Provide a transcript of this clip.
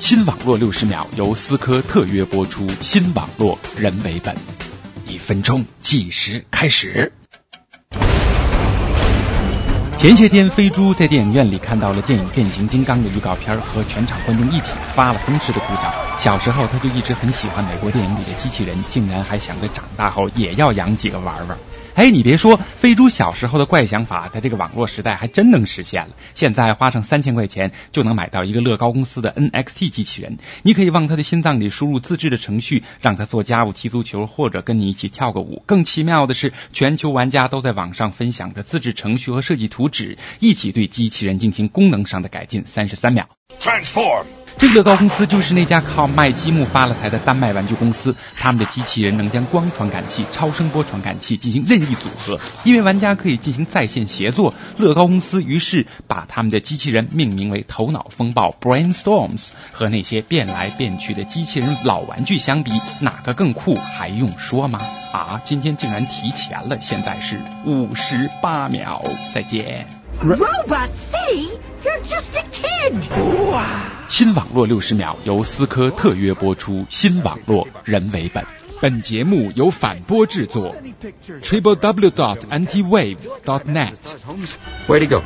新网络六十秒由思科特约播出，新网络人为本，一分钟计时开始。前些天，飞猪在电影院里看到了电影《变形金刚》的预告片，和全场观众一起发了疯似的鼓掌。小时候，他就一直很喜欢美国电影里的机器人，竟然还想着长大后也要养几个玩玩。哎，你别说，飞猪小时候的怪想法，在这个网络时代还真能实现了。现在花上三千块钱就能买到一个乐高公司的 NXT 机器人，你可以往他的心脏里输入自制的程序，让他做家务、踢足球，或者跟你一起跳个舞。更奇妙的是，全球玩家都在网上分享着自制程序和设计图纸，一起对机器人进行功能上的改进。三十三秒，Transform。这乐高公司就是那家靠卖积木发了财的丹麦玩具公司，他们的机器人能将光传感器、超声波传感器进行任意组合，因为玩家可以进行在线协作。乐高公司于是把他们的机器人命名为“头脑风暴 ”（Brainstorms）。和那些变来变去的机器人老玩具相比，哪个更酷？还用说吗？啊，今天竟然提前了，现在是五十八秒，再见。Robot City, you're just a kid. 哇！新网络六十秒由思科特约播出，新网络人为本。本节目由反播制作。Triple W dot Anti Wave dot Net。Way to go.